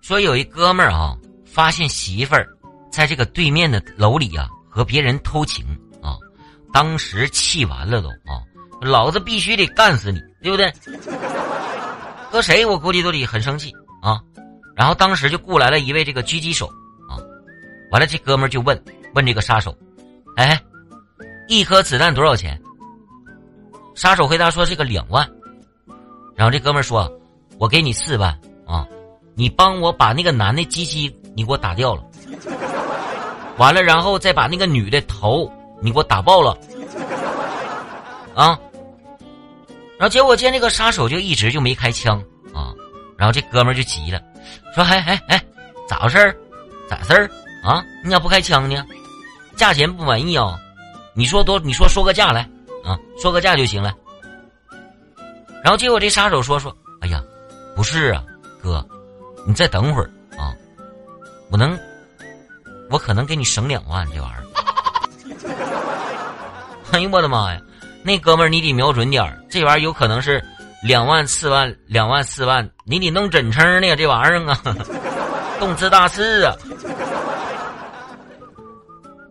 说有一哥们儿啊，发现媳妇儿在这个对面的楼里啊和别人偷情啊，当时气完了都啊，老子必须得干死你，对不对？搁谁我估计都得很生气啊。然后当时就雇来了一位这个狙击手啊，完了这哥们儿就问问这个杀手，哎，一颗子弹多少钱？杀手回答说这个两万。然后这哥们说，我给你四万啊。你帮我把那个男的鸡鸡你给我打掉了，完了，然后再把那个女的头你给我打爆了，啊！然后结果见这个杀手就一直就没开枪啊，然后这哥们就急了，说：“哎哎哎，咋回事儿？咋事儿啊？你咋不开枪呢？价钱不满意啊？你说多，你说说个价来啊，说个价就行了。”然后结果这杀手说：“说，哎呀，不是啊，哥。”你再等会儿啊！我能，我可能给你省两万这玩意儿。哎呦我的妈呀！那哥们儿你得瞄准点儿，这玩意儿有可能是两万四万两万四万，你得弄真称呢这玩意儿啊！动次大次啊！